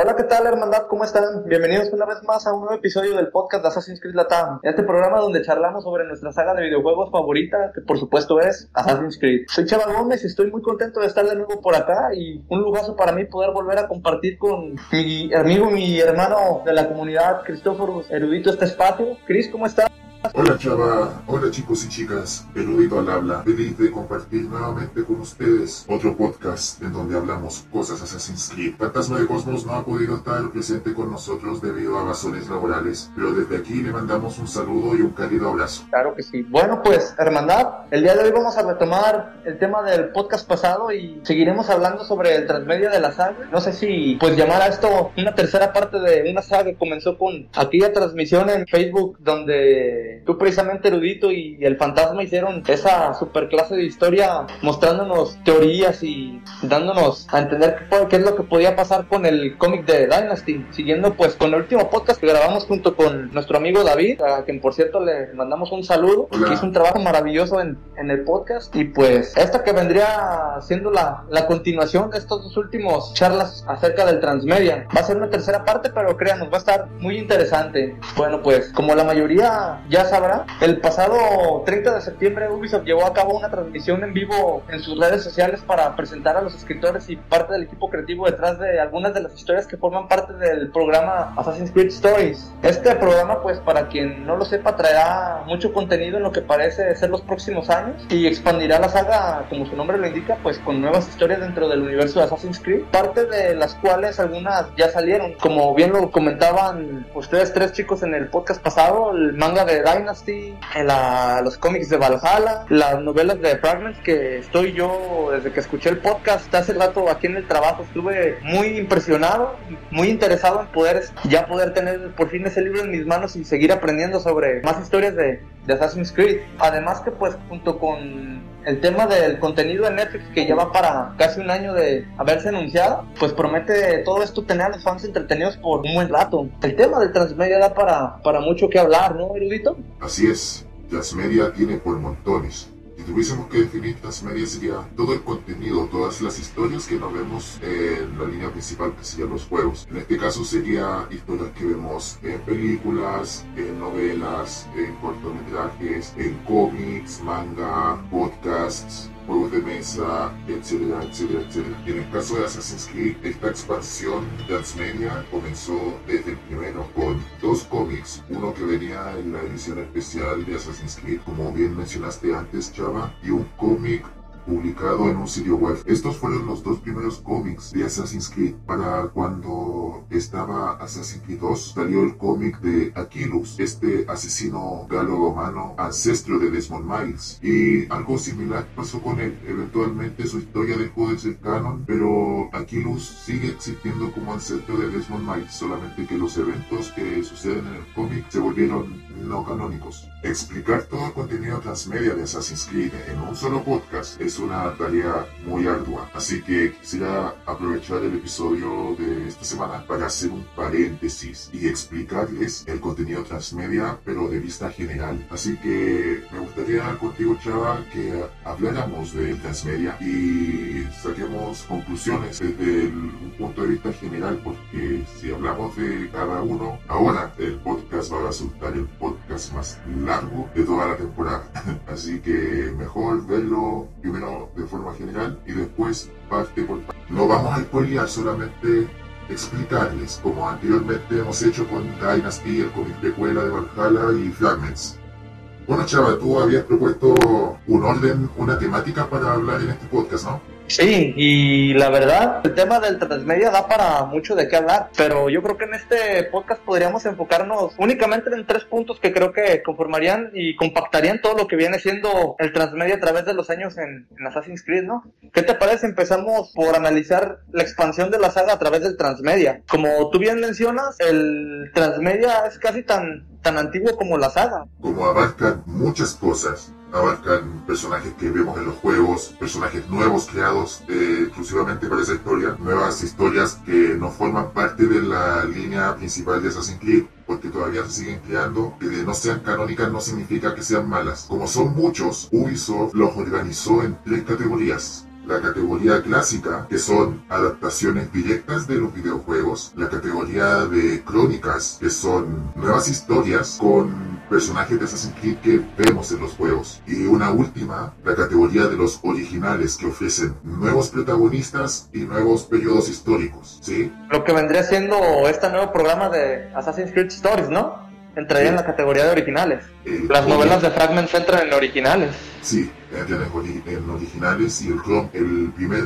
Hola, ¿qué tal, hermandad? ¿Cómo están? Bienvenidos una vez más a un nuevo episodio del podcast de Assassin's Creed Latam. Este programa donde charlamos sobre nuestra saga de videojuegos favorita, que por supuesto es Assassin's Creed. Soy Chava Gómez y estoy muy contento de estar de nuevo por acá y un lujazo para mí poder volver a compartir con mi amigo, mi hermano de la comunidad, Cristóforo Erudito, este espacio. Cris, ¿cómo estás? Hola Chava, hola chicos y chicas, Erudito al habla, feliz de compartir nuevamente con ustedes otro podcast en donde hablamos cosas Assassin's Creed. Fantasma de Cosmos no ha podido estar presente con nosotros debido a razones laborales, pero desde aquí le mandamos un saludo y un cálido abrazo. Claro que sí. Bueno pues, hermandad, el día de hoy vamos a retomar el tema del podcast pasado y seguiremos hablando sobre el transmedia de la saga. No sé si pues llamar a esto una tercera parte de una saga que comenzó con aquella transmisión en Facebook donde tú precisamente erudito y, el fantasma hicieron esa super clase de historia mostrándonos teorías y dándonos a entender qué, es lo que podía pasar con el cómic de Dynasty, siguiendo pues con el último podcast que grabamos junto con nuestro amigo David, a quien por cierto le mandamos un saludo, que hizo un trabajo maravilloso en, en, el podcast y pues esta que vendría siendo la, la continuación de estos dos últimos charlas acerca del transmedia. Va a ser una tercera parte, pero créanos, va a estar muy interesante. Bueno, pues como la mayoría ya sabrá, el pasado 30 de septiembre Ubisoft llevó a cabo una transmisión en vivo en sus redes sociales para presentar a los escritores y parte del equipo creativo detrás de algunas de las historias que forman parte del programa Assassin's Creed Stories. Este programa, pues para quien no lo sepa, traerá mucho contenido en lo que parece ser los próximos años y expandirá la saga, como su nombre lo indica, pues con nuevas historias dentro del universo de Assassin's Creed, parte de las cuales algunas ya salieron. Como bien lo comentaban ustedes tres chicos en el podcast pasado, el manga de Dynasty, la, los cómics de Valhalla, las novelas de Fragments que estoy yo desde que escuché el podcast. Hace rato aquí en el trabajo estuve muy impresionado, muy interesado en poder ya poder tener por fin ese libro en mis manos y seguir aprendiendo sobre más historias de, de Assassin's Creed. Además que pues junto con el tema del contenido de Netflix que lleva para casi un año de haberse anunciado, pues promete todo esto tener a los fans entretenidos por un buen rato. El tema del transmedia da para, para mucho que hablar, ¿no, erudito? Así es, transmedia tiene por montones tuviésemos que definir transmedia sería todo el contenido, todas las historias que nos vemos en la línea principal que serían los juegos. En este caso sería historias que vemos en películas, en novelas, en cortometrajes, en cómics, manga, podcasts, juegos de mesa, etcétera, etcétera, etcétera. Y en el caso de Assassin's Creed, esta expansión transmedia comenzó desde el primero con dos cómics, uno que venía en la edición especial de Assassin's Creed, como bien mencionaste antes, Chava, y un cómic publicado en un sitio web. Estos fueron los dos primeros cómics de Assassin's Creed. Para cuando estaba Assassin's Creed 2 salió el cómic de Aquilus, este asesino galo-romano ancestro de Desmond Miles. Y algo similar pasó con él. Eventualmente su historia dejó de ser canon, pero Aquilus sigue existiendo como ancestro de Desmond Miles, solamente que los eventos que suceden en el cómic se volvieron no canónicos. Explicar todo el contenido transmedia de Assassin's Creed en un solo podcast es una tarea muy ardua, así que quisiera aprovechar el episodio de esta semana para hacer un paréntesis y explicarles el contenido transmedia, pero de vista general. Así que me gustaría contigo, Chava, que habláramos de transmedia y saquemos conclusiones desde un punto de vista general, porque si hablamos de cada uno, ahora el podcast va a resultar el podcast más largo de toda la temporada. Así que mejor verlo primero de forma general y después parte por parte. No vamos a spoilear, solamente explicarles, como anteriormente hemos hecho con Dynasty, el cómic de Cuela de Valhalla y Fragments. Bueno, Chava, tú habías propuesto un orden, una temática para hablar en este podcast, ¿no? Sí, y la verdad, el tema del transmedia da para mucho de qué hablar, pero yo creo que en este podcast podríamos enfocarnos únicamente en tres puntos que creo que conformarían y compactarían todo lo que viene siendo el transmedia a través de los años en, Assassin's Creed, ¿no? ¿Qué te parece? Empezamos por analizar la expansión de la saga a través del transmedia. Como tú bien mencionas, el transmedia es casi tan, tan antiguo como la saga. Como abarca muchas cosas abarcan personajes que vemos en los juegos, personajes nuevos creados eh, exclusivamente para esa historia, nuevas historias que no forman parte de la línea principal de Assassin's Creed, porque todavía se siguen creando, que de no sean canónicas no significa que sean malas. Como son muchos, Ubisoft los organizó en tres categorías la categoría clásica, que son adaptaciones directas de los videojuegos, la categoría de crónicas, que son nuevas historias con personajes de Assassin's Creed que vemos en los juegos, y una última, la categoría de los originales, que ofrecen nuevos protagonistas y nuevos periodos históricos, ¿sí? Lo que vendría siendo este nuevo programa de Assassin's Creed Stories, ¿no? Entraría en la categoría de originales. Las novelas de Fragments entran en originales. Sí, entran en, originales y el, el primer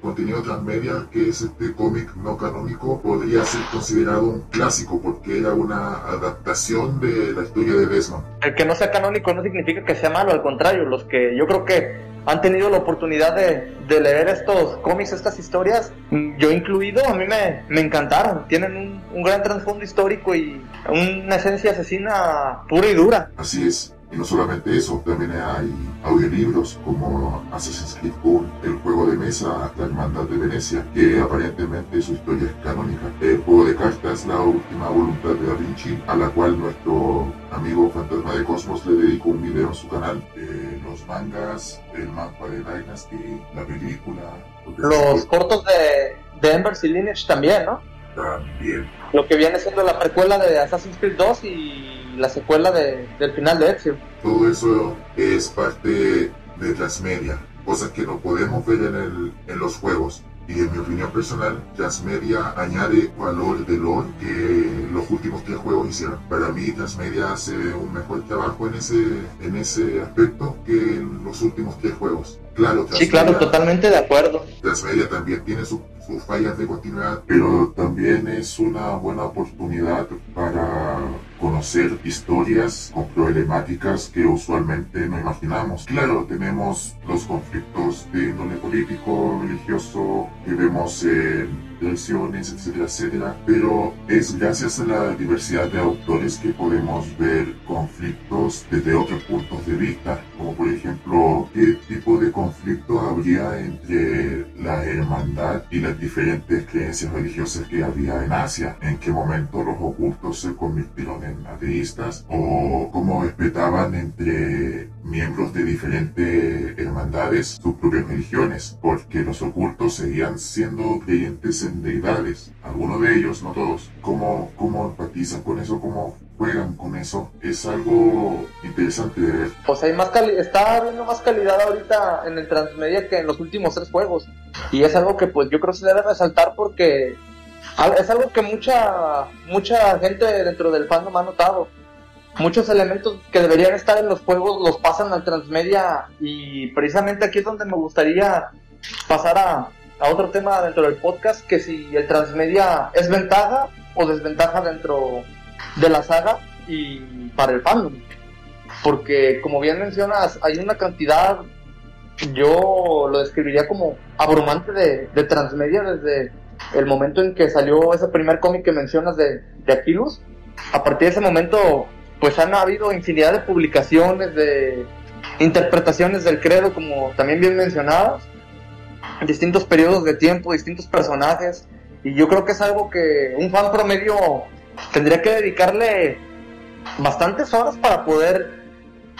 contenido transmedia, que es este cómic no canónico, podría ser considerado un clásico porque era una adaptación de la historia de Desmond. El que no sea canónico no significa que sea malo, al contrario, los que yo creo que han tenido la oportunidad de, leer estos cómics, estas historias, yo incluido, a mí me, me encantaron. Tienen un, un gran trasfondo histórico y una esencia asesina pura y dura. Así es. Y no solamente eso, también hay audiolibros como Assassin's Creed Gold, el juego de mesa La Hermandad de Venecia, que aparentemente su historia es canónica. El juego de cartas La Última Voluntad de Da Vinci, a la cual nuestro amigo Fantasma de Cosmos le dedicó un video en su canal. Eh, los mangas, el mapa de Dynasty, la película. Los cortos de, de Embers y Lineage también, ¿no? También. Lo que viene siendo la precuela de Assassin's Creed 2 y la secuela de, del final de Ezio. Todo eso es parte de Transmedia, cosas que no podemos ver en, el, en los juegos. Y en mi opinión personal, Transmedia añade valor de lore que los últimos tres juegos hicieron. Para mí, Transmedia hace un mejor trabajo en ese, en ese aspecto que en los últimos tres juegos. Claro, sí, claro, totalmente de acuerdo. Transmedia también tiene sus fallas de continuidad, pero también es una buena oportunidad para conocer historias con problemáticas que usualmente no imaginamos. Claro, tenemos los conflictos de índole político, religioso, que vemos en versiones, etcétera, etcétera, pero es gracias a la diversidad de autores que podemos ver conflictos desde otros puntos de vista, como por ejemplo, qué tipo de conflicto habría entre la hermandad y las diferentes creencias religiosas que había en Asia, en qué momento los ocultos se convirtieron en ateístas o cómo respetaban entre miembros de diferentes hermandades sus propias religiones, porque los ocultos seguían siendo creyentes en deidades, algunos de ellos, no todos. ¿Cómo, cómo empatizan con eso? ¿Cómo juegan con eso? Es algo interesante de ver. Pues hay más está habiendo más calidad ahorita en el transmedia que en los últimos tres juegos. Y es algo que pues yo creo que se debe resaltar porque es algo que mucha, mucha gente dentro del fandom ha notado muchos elementos que deberían estar en los juegos los pasan al transmedia y precisamente aquí es donde me gustaría pasar a, otro tema dentro del podcast, que si el transmedia es ventaja o desventaja dentro de la saga y para el fandom. Porque como bien mencionas, hay una cantidad, yo lo describiría como abrumante de, de transmedia desde el momento en que salió ese primer cómic que mencionas de, Aquilus. A partir de ese momento pues han habido infinidad de publicaciones, de interpretaciones del credo, como también bien mencionados, distintos periodos de tiempo, distintos personajes, y yo creo que es algo que un fan promedio tendría que dedicarle bastantes horas para poder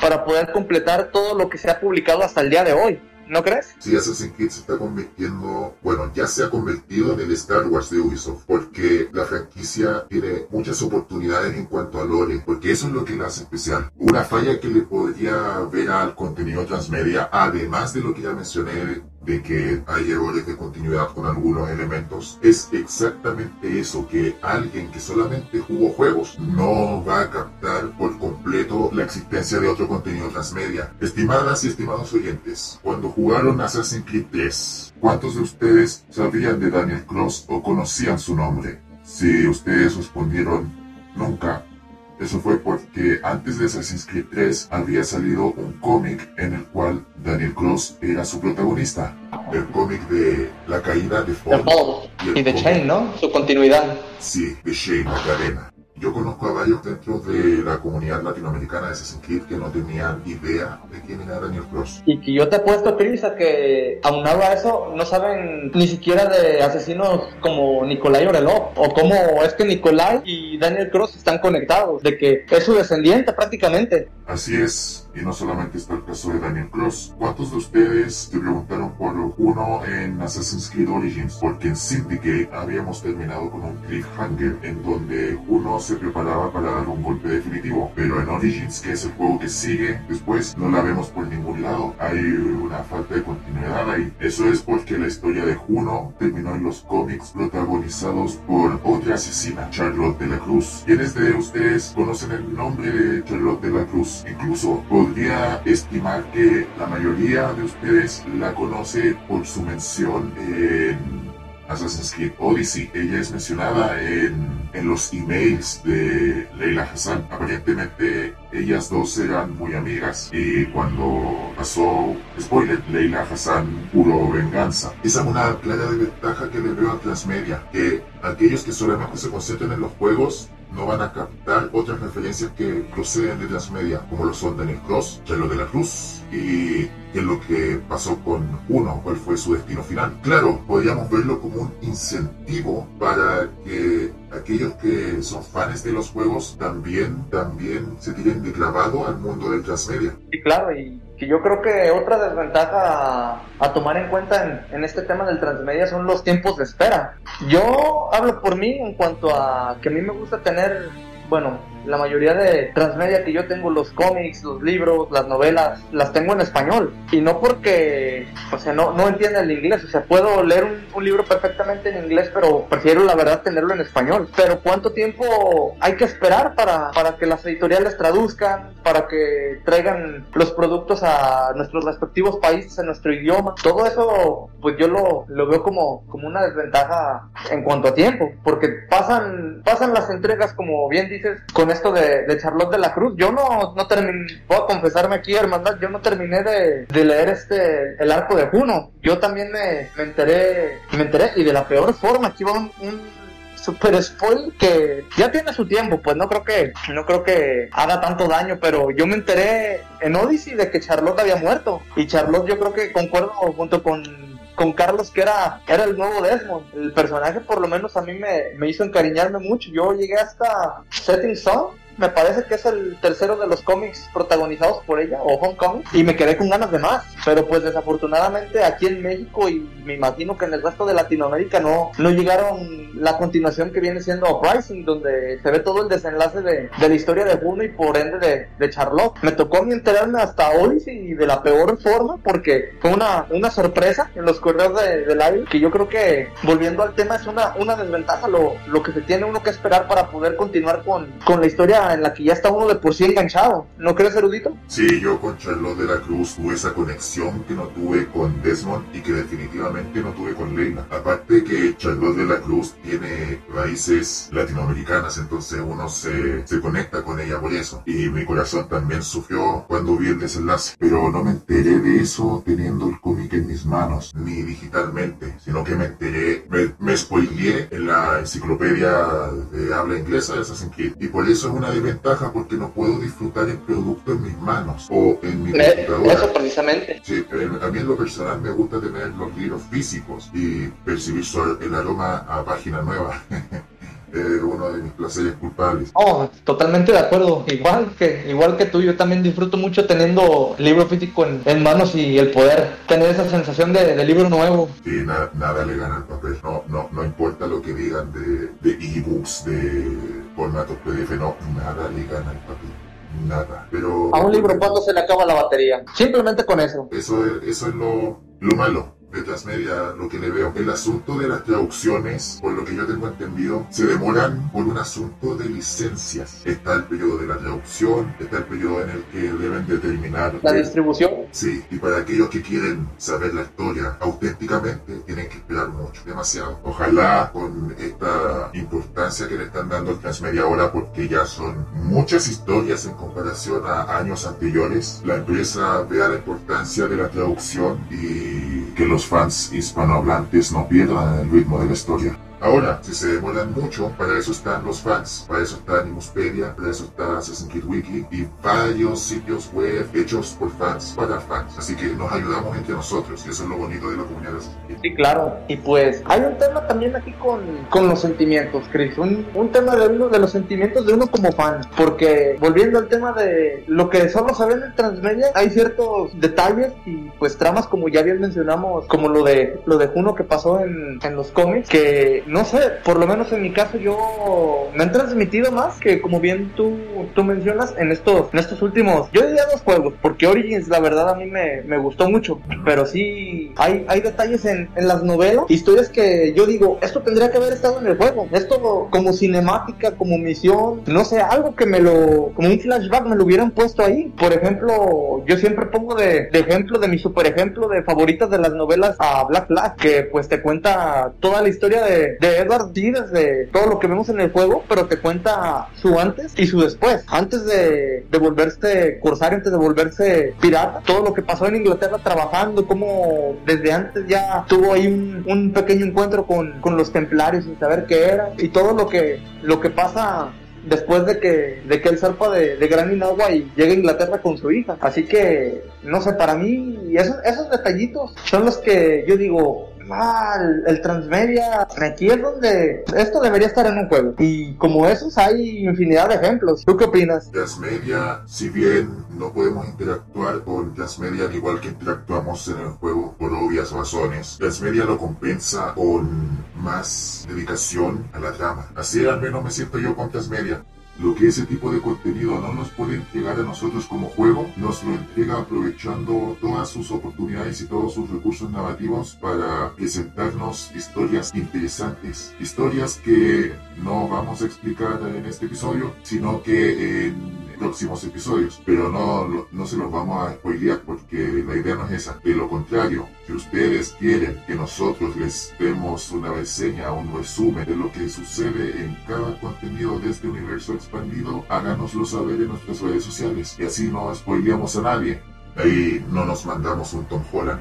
para poder completar todo lo que se ha publicado hasta el día de hoy. ¿No crees? Sí, Assassin's Creed se está convirtiendo, bueno, ya se ha convertido en el Star Wars de Ubisoft, porque la franquicia tiene muchas oportunidades en cuanto a lore, porque eso es lo que la hace especial. Una falla que le podría ver al contenido transmedia, además de lo que ya mencioné de que hay errores de continuidad con algunos elementos, es exactamente eso, que alguien que solamente jugó juegos no va a captar por completo la existencia de otro contenido transmedia. Estimadas y estimados oyentes, cuando jugaron Assassin's Creed 3, ¿cuántos de ustedes sabían de Daniel Cross o conocían su nombre? Si ustedes respondieron nunca, eso fue porque antes de Assassin's Creed 3 había salido un cómic en el cual Daniel Cross era su protagonista. El cómic de la caída de Fall. Y, de Shane, ¿no? Su continuidad. Sí, de Shane, la cadena. Yo conozco a varios dentro de la comunidad latinoamericana de Assassin's Creed que no tenían idea de quién era Daniel Cross. Y que yo te he puesto, Chris, a que aunado a eso, no saben ni siquiera de asesinos como Nikolai Orelov, o cómo es que Nikolai y Daniel Cross están conectados, de que es su descendiente prácticamente. Así es, y no solamente está el caso de Daniel Cross. ¿Cuántos de ustedes se preguntaron por uno en Assassin's Creed Origins? Porque en Syndicate habíamos terminado con un cliffhanger en donde uno se preparaba para dar un golpe definitivo. Pero en Origins, que es el juego que sigue después, no la vemos por ningún lado. Hay una falta de continuidad ahí. Eso es porque la historia de Juno terminó en los cómics protagonizados por otra asesina, Charlotte de la Cruz. ¿Quiénes de ustedes conocen el nombre de Charlotte de la Cruz? Incluso podría estimar que la mayoría de ustedes la conoce por su mención en Assassin's Creed Odyssey. Ella es mencionada en, en, los emails de Leila Hassan. Aparentemente ellas dos eran muy amigas y cuando pasó, spoiler, Leila Hassan puro venganza. Esa es una clara desventaja que le veo a Transmedia, que aquellos que solamente se concentran en los juegos no van a captar otras referencias que proceden de Transmedia, como lo son Daniel Cross, Chelo de la Cruz y qué es lo que pasó con uno, cuál fue su destino final. Claro, podríamos verlo como un incentivo para que aquellos que son fans de los juegos también, también se tiren de clavado al mundo del transmedia. Sí, claro, que yo creo que otra desventaja a, tomar en cuenta en, en, este tema del transmedia son los tiempos de espera. Yo hablo por mí en cuanto a que a mí me gusta tener, bueno, la mayoría de transmedia que yo tengo, los cómics, los libros, las novelas, las tengo en español. Y no porque, o sea, no, no entienda el inglés. O sea, puedo leer un, un, libro perfectamente en inglés, pero prefiero la verdad tenerlo en español. Pero ¿cuánto tiempo hay que esperar para, para que las editoriales traduzcan, para que traigan los productos a nuestros respectivos países en nuestro idioma? Todo eso, pues yo lo, lo veo como, como una desventaja en cuanto a tiempo, porque pasan, pasan las entregas, como bien dices, con esto de, de, Charlotte de la Cruz. Yo no, no terminé, puedo confesarme aquí, hermandad, yo no terminé de, leer este, el arco de Juno. Yo también me, me enteré, me enteré, y de la peor forma, aquí va un, un super spoil que ya tiene su tiempo, pues no creo que no creo que haga tanto daño, pero yo me enteré en Odyssey de que Charlotte había muerto y Charlotte yo creo que concuerdo junto con con Carlos que era, era el nuevo Desmond. El personaje por lo menos a mí me, me hizo encariñarme mucho. Yo llegué hasta Setting Sun me parece que es el tercero de los cómics protagonizados por ella, o Homecoming, y me quedé con ganas de más. Pero pues desafortunadamente aquí en México y me imagino que en el resto de Latinoamérica no, no llegaron la continuación que viene siendo Uprising, donde se ve todo el desenlace de, de la historia de Juno y por ende de, de Charlotte. Me tocó mí enterarme hasta hoy y de la peor forma, porque fue una, una sorpresa en los correos de, del aire, que yo creo que volviendo al tema es una, una desventaja lo, lo que se tiene uno que esperar para poder continuar con, con la historia en la que ya está uno de por sí enganchado. ¿No crees, erudito? Sí, yo con Charlotte de la Cruz tuve esa conexión que no tuve con Desmond y que definitivamente no tuve con Leila. Aparte que Charlotte de la Cruz tiene raíces latinoamericanas, entonces uno se, se conecta con ella por eso. Y mi corazón también sufrió cuando vi el desenlace. Pero no me enteré de eso teniendo el cómic en mis manos, ni digitalmente, sino que me enteré, me, me spoileé en la enciclopedia de habla inglesa de Assassin's Creed. Y por eso es una ventaja porque no puedo disfrutar el producto en mis manos o en mi computadora. Eso precisamente. Sí, a mí en lo personal me gusta tener los libros físicos y percibir el aroma a página nueva. es uno de mis placeres culpables. Oh, totalmente de acuerdo. Igual que, igual que tú, yo también disfruto mucho teniendo libro físico en, en manos y el poder tener esa sensación de, de libro nuevo. Sí, nada, nada le gana al papel. No, no, no importa lo que digan de, de ebooks, de formatos PDF, no, nada le gana al papel nada. Pero a un libro cuando se le acaba la batería. Simplemente con eso. Eso es, eso es lo, lo malo de Transmedia, lo que le veo. El asunto de las traducciones, por lo que yo tengo entendido, se demoran por un asunto de licencias. Está el periodo de la traducción, está el periodo en el que deben determinar... La distribución. Sí, y para aquellos que quieren saber la historia auténticamente, tienen que esperar mucho, demasiado. Ojalá con esta importancia que le están dando al Transmedia ahora, porque ya son muchas historias en comparación a años anteriores, la empresa vea la importancia de la traducción y que los fans hispanohablantes no pierdan el ritmo de la historia. Ahora, si se demoran mucho, para eso están los fans, para eso está Animuspedia, para eso está Assassin's Creed Wiki y varios sitios web hechos por fans para fans. Así que nos ayudamos entre nosotros y eso es lo bonito de la comunidad. Claro. Y pues hay un tema también aquí con, con los sentimientos, Chris. Un, un tema de uno de los sentimientos de uno como fan. Porque volviendo al tema de lo que solo ve en transmedia, hay ciertos detalles y pues tramas como ya bien mencionamos, como lo de lo de Juno que pasó en, en los cómics, que no sé, por lo menos en mi caso yo me han transmitido más que como bien tú, tú mencionas en estos, en estos últimos, yo diría dos juegos, porque Origins la verdad a mí me, me gustó mucho, pero sí hay, hay detalles en, en las novelas, historias que yo digo, esto tendría que haber estado en el juego, esto como cinemática, como misión, no sé, algo que me lo, como un flashback me lo hubieran puesto ahí. Por ejemplo, yo siempre pongo de, ejemplo, de mi super ejemplo de favoritas de las novelas a Black Flag, que pues te cuenta toda la historia de, de Edward D desde todo lo que vemos en el juego, pero te cuenta su antes y su después. Antes de, de volverse corsario, antes de volverse pirata, todo lo que pasó en Inglaterra trabajando, como desde antes ya tuvo ahí un, pequeño encuentro con, con los templarios sin saber qué era, y todo lo que, lo que pasa después de que, de que él zarpa de, de Gran Inagua y llega a Inglaterra con su hija. Así que, no sé, para mí esos detallitos son los que yo digo, ah, el, transmedia, aquí es donde esto debería estar en un juego. Y como esos hay infinidad de ejemplos. ¿Tú qué opinas? Media, si bien no podemos interactuar con Media al igual que interactuamos en el juego por obvias razones, Media lo compensa con más dedicación a la trama. Así al menos me siento yo con Media. Lo que ese tipo de contenido no nos puede entregar a nosotros como juego, nos lo entrega aprovechando todas sus oportunidades y todos sus recursos narrativos para presentarnos historias interesantes. Historias que no vamos a explicar en este episodio, sino que en próximos episodios. Pero no, no se los vamos a spoilear porque la idea no es esa. De lo contrario, si ustedes quieren que nosotros les demos una reseña, un resumen de lo que sucede en cada contenido de este universo expandido, háganoslo saber en nuestras redes sociales. Y así no spoileamos a nadie. Ahí no nos mandamos un Tom Holland.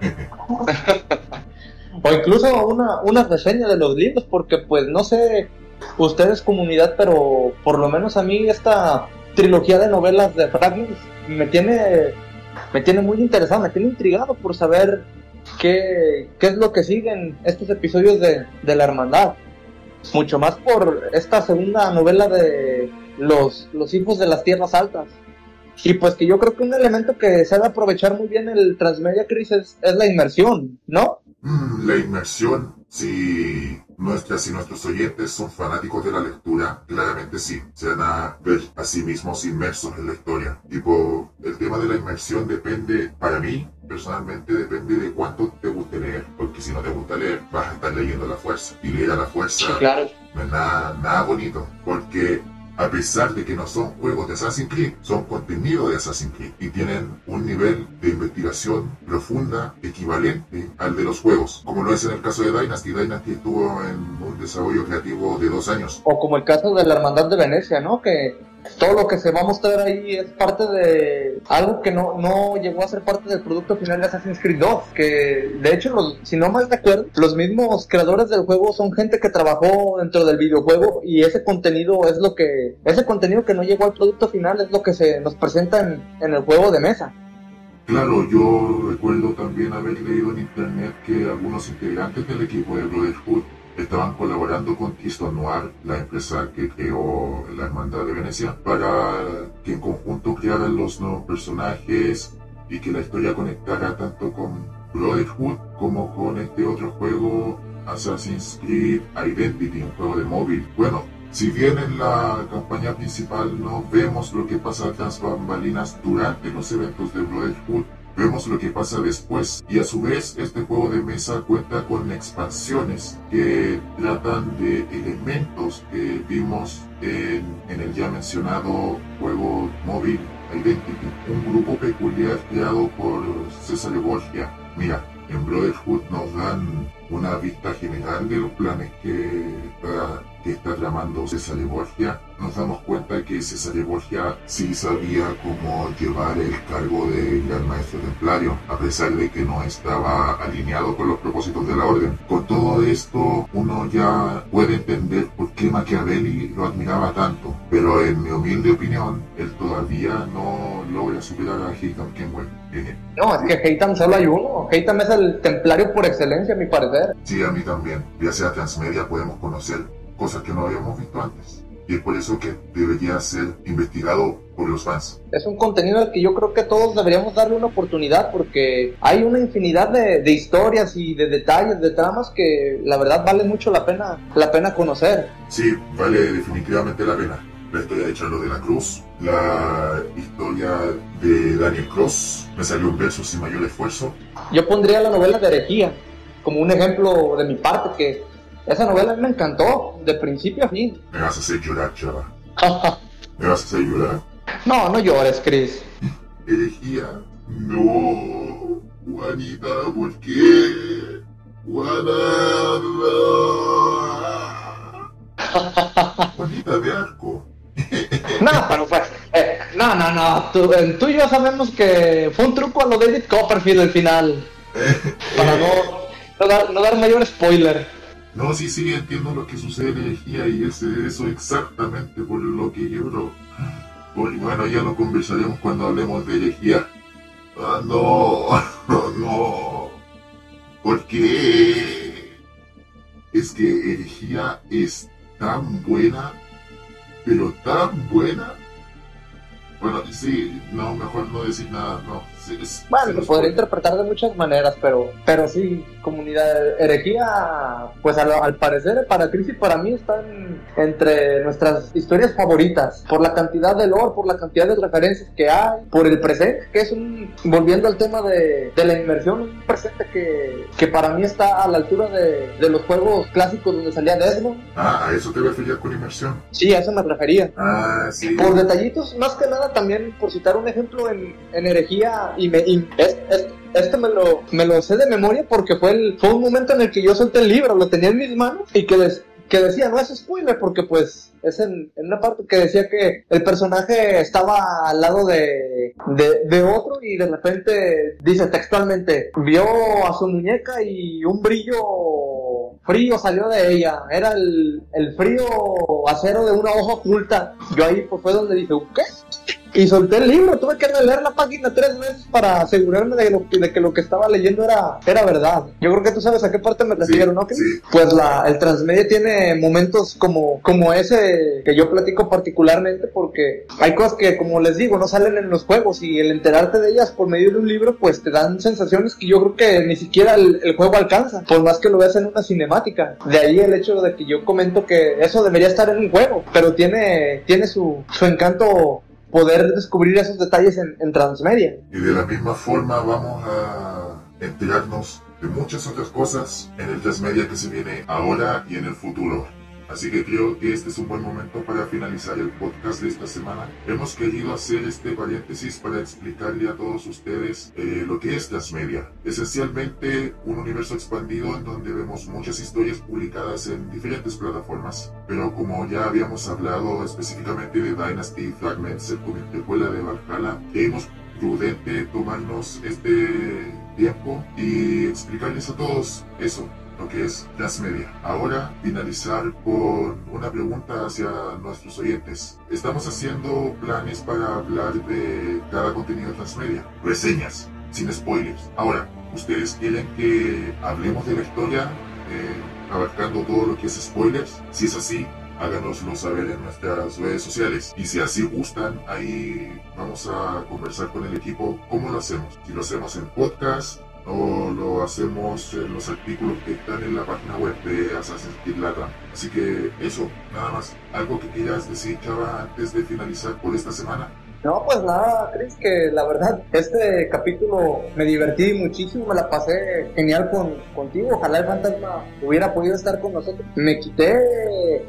o incluso una, una reseña de los libros, porque pues no sé ustedes comunidad, pero por lo menos a mí esta trilogía de novelas de Fragments me tiene, me tiene muy interesado, me tiene intrigado por saber qué, qué es lo que siguen estos episodios de, de la hermandad. Mucho más por esta segunda novela de los, los hijos de las tierras altas. Y pues que yo creo que un elemento que se debe aprovechar muy bien el Transmedia Crisis es la inmersión, ¿no? Mm, la inmersión, si nuestras y nuestros oyentes son fanáticos de la lectura, claramente sí, se van a ver a sí mismos inmersos en la historia. Tipo, el tema de la inmersión depende, para mí, personalmente depende de cuánto te guste leer, porque si no te gusta leer, vas a estar leyendo a la fuerza. Y leer a la fuerza claro. no es nada, nada bonito, porque a pesar de que no son juegos de Assassin's Creed, son contenido de Assassin's Creed y tienen un nivel de investigación profunda equivalente al de los juegos, como lo es en el caso de Dynasty. Dynasty estuvo en un desarrollo creativo de dos años. O como el caso de la Hermandad de Venecia, ¿no? Que todo lo que se va a mostrar ahí es parte de algo que no, no llegó a ser parte del producto final de Assassin's Creed 2, que de hecho, si no mal recuerdo, los mismos creadores del juego son gente que trabajó dentro del videojuego y ese contenido es lo que, ese contenido que no llegó al producto final es lo que se nos presenta en, en el juego de mesa. Claro, yo recuerdo también haber leído en internet que algunos integrantes del equipo de Brotherhood estaban colaborando con Keystone Noir, la empresa que creó la Hermandad de Venecia, para que en conjunto crearan los nuevos personajes y que la historia conectara tanto con Brotherhood como con este otro juego Assassin's Creed Identity, un juego de móvil. Bueno, si bien en la campaña principal no vemos lo que pasa tras bambalinas durante los eventos de Brotherhood, vemos lo que pasa después. Y a su vez, este juego de mesa cuenta con expansiones que tratan de elementos que vimos en, en el ya mencionado juego móvil Identity, un grupo peculiar creado por César Borgia. Mira, en Brotherhood nos dan una vista general de los planes que, que está tramando César Borgia, nos damos cuenta que César Borgia sí sabía cómo llevar el cargo de gran maestro templario, a pesar de que no estaba alineado con los propósitos de la orden. Con todo esto, uno ya puede entender por qué Machiavelli lo admiraba tanto, pero en mi humilde opinión, él todavía no logra superar a Haytham Kenway. No, es que Haytham solo hay uno. Haytham es el templario por excelencia, a mi parecer. Sí, a mí también. Ya sea transmedia podemos conocer cosas que no habíamos visto antes. Y es por eso que debería ser investigado por los fans. Es un contenido al que yo creo que todos deberíamos darle una oportunidad porque hay una infinidad de, de, historias y de detalles, de tramas que la verdad vale mucho la pena, la pena conocer. Sí, vale definitivamente la pena. La historia de Charlo de la Cruz, la historia de Daniel Cross, me salió un verso sin mayor esfuerzo. Yo pondría la novela de herejía como un ejemplo de mi parte que esa novela me encantó, de principio a fin. Me vas a hacer llorar, chava. ¿Me vas a hacer llorar? No, no llores, Chris. Herejía. No. Juanita, ¿por qué? Juanita. Juanita de arco. no, pero pues, eh, no, no, no, tú, tú, y yo sabemos que fue un truco a lo David Copperfield al final. para no, no, dar, no dar mayor spoiler. No, sí, sí, entiendo lo que sucede en herejía y es eso exactamente por lo que lloro. Pues bueno, ya lo conversaremos cuando hablemos de herejía. Ah, no, no, no. ¿Por qué? Es que herejía es tan buena, pero tan buena. Bueno, sí, no, mejor no decir nada, no. Bueno, lo podría interpretar de muchas maneras, pero, pero sí, comunidad herejía, pues al, parecer para Chris y para mí están entre nuestras historias favoritas, por la cantidad de lore, por la cantidad de referencias que hay, por el presente, que es un, volviendo al tema de, de la inmersión, un presente que, que para mí está a la altura de, de los juegos clásicos donde salía Desmond. Ah, ¿a eso te referías con inmersión? Sí, a eso me refería. Ah, sí. Por detallitos, más que nada también, por citar un ejemplo en, en herejía, y me, y es, es, este me lo, me lo sé de memoria porque fue, el, fue un momento en el que yo solté el libro, lo tenía en mis manos y que, des, que decía, no es spoiler porque pues es en, una parte que decía que el personaje estaba al lado de, de, de, otro y de repente dice textualmente, vio a su muñeca y un brillo frío salió de ella, era el, el frío acero de una hoja oculta. Yo ahí pues fue donde dije, ¿qué? Y solté el libro, tuve que leer la página tres veces para asegurarme de, lo, de, que lo que estaba leyendo era, era verdad. Yo creo que tú sabes a qué parte me refiero, ¿no? Sí. Pues la, el transmedia tiene momentos como, como ese que yo platico particularmente porque hay cosas que, como les digo, no salen en los juegos y el enterarte de ellas por medio de un libro, pues te dan sensaciones que yo creo que ni siquiera el, el juego alcanza, por más que lo veas en una cinemática. De ahí el hecho de que yo comento que eso debería estar en un juego, pero tiene, tiene su, su encanto poder descubrir esos detalles en, Transmedia. Y de la misma forma vamos a enterarnos de muchas otras cosas en el Transmedia que se viene ahora y en el futuro. Así que creo que este es un buen momento para finalizar el podcast de esta semana. Hemos querido hacer este paréntesis para explicarle a todos ustedes eh, lo que es Transmedia. Esencialmente un universo expandido en donde vemos muchas historias publicadas en diferentes plataformas. Pero como ya habíamos hablado específicamente de Dynasty Fragments, el cómic de de Valhalla, creímos prudente tomarnos este tiempo y explicarles a todos eso lo que es Transmedia. Ahora finalizar con una pregunta hacia nuestros oyentes. Estamos haciendo planes para hablar de cada contenido Transmedia, reseñas, sin spoilers. Ahora, ¿ustedes quieren que hablemos de la historia, eh, abarcando todo lo que es spoilers? Si es así, háganoslo saber en nuestras redes sociales. Y si así gustan, ahí vamos a conversar con el equipo cómo lo hacemos. Si lo hacemos en podcast, o lo hacemos en los artículos que están en la página web de Assassin's Creed Latam. Así que eso, nada más. ¿Algo que quieras decir, Chava, antes de finalizar por esta semana? No, pues nada, Chris, que la verdad, este capítulo me divertí muchísimo, me la pasé genial con, contigo. Ojalá el fantasma hubiera podido estar con nosotros. Me quité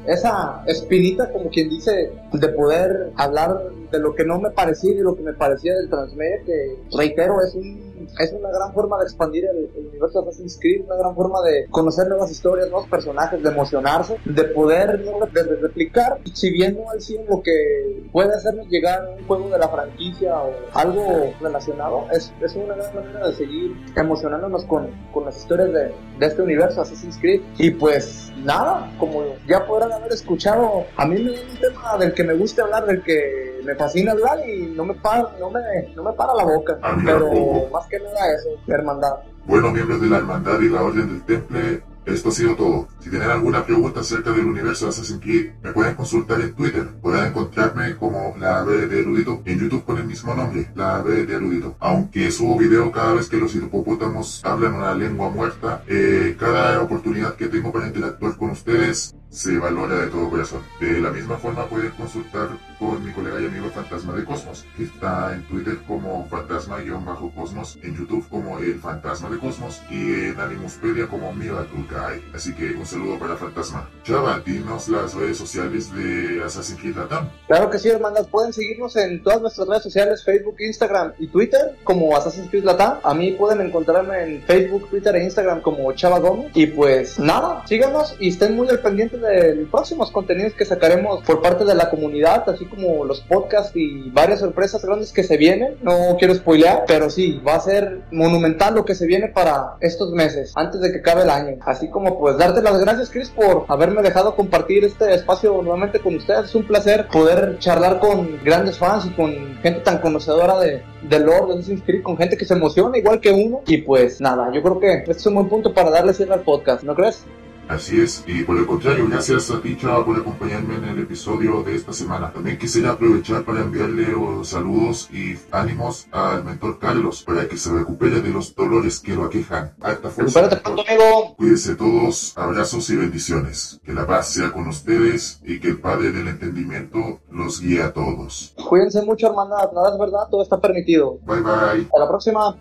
esa espinita, como quien dice, de poder hablar de lo que no me parecía y de lo que me parecía del Transmedia, que reitero, es un es una gran forma de expandir el, universo de Assassin's Creed, una gran forma de conocer nuevas historias, nuevos personajes, de emocionarse, de poder de, replicar, si bien no al 100 lo que puede hacernos llegar a un juego de la franquicia o algo relacionado, es, es una gran manera de seguir emocionándonos con, con las historias de, de este universo Assassin's Creed. Y pues nada, como ya podrán haber escuchado, a mí me un tema del que me gusta hablar, del que me fascina hablar y no me para, no me, no me para la boca. Pero más que nada eso, hermandad. Bueno, miembros de la hermandad y la orden del temple, esto ha sido todo. Si tienen alguna pregunta acerca del universo de Assassin's Creed, me pueden consultar en Twitter. Pueden encontrarme como la B de Erudito. En YouTube con el mismo nombre, la B de Erudito. Aunque subo video cada vez que los hipopótamos hablan una lengua muerta, eh, cada oportunidad que tengo para interactuar con ustedes se valora de todo corazón. De la misma forma pueden consultar con mi colega y amigo Fantasma de Cosmos, que está en Twitter como Fantasma-Cosmos, en YouTube como El Fantasma de Cosmos y en Animuspedia como Miraculkai. Así que un saludo para Fantasma. Chava, dinos las redes sociales de Assassin's Creed Latam. Claro que sí, hermanas. Pueden seguirnos en todas nuestras redes sociales, Facebook, Instagram y Twitter como Assassin's Creed Latam. A mí pueden encontrarme en Facebook, Twitter e Instagram como Chava Gómez. Y pues nada, síganos y estén muy al pendiente de próximos contenidos que sacaremos por parte de la comunidad, así como los podcasts y varias sorpresas grandes que se vienen. No quiero spoilear, pero sí, va a ser monumental lo que se viene para estos meses, antes de que acabe el año. Así como pues darte las gracias, Chris, por haberme dejado compartir este espacio nuevamente con ustedes. Es un placer poder charlar con grandes fans y con gente tan conocedora de, de Lord, de Assassin's con gente que se emociona igual que uno. Y pues nada, yo creo que este es un buen punto para darle cierre al podcast, ¿no crees? Así es, y por el contrario, gracias a ti Chava por acompañarme en el episodio de esta semana. También quisiera aprovechar para enviarle saludos y ánimos al mentor Carlos para que se recupere de los dolores que lo aquejan. Alta fuerza. Cuídense todos, abrazos y bendiciones. Que la paz sea con ustedes y que el Padre del Entendimiento los guíe a todos. Cuídense mucho, hermandad. Nada es verdad, todo está permitido. Bye bye. Hasta la próxima.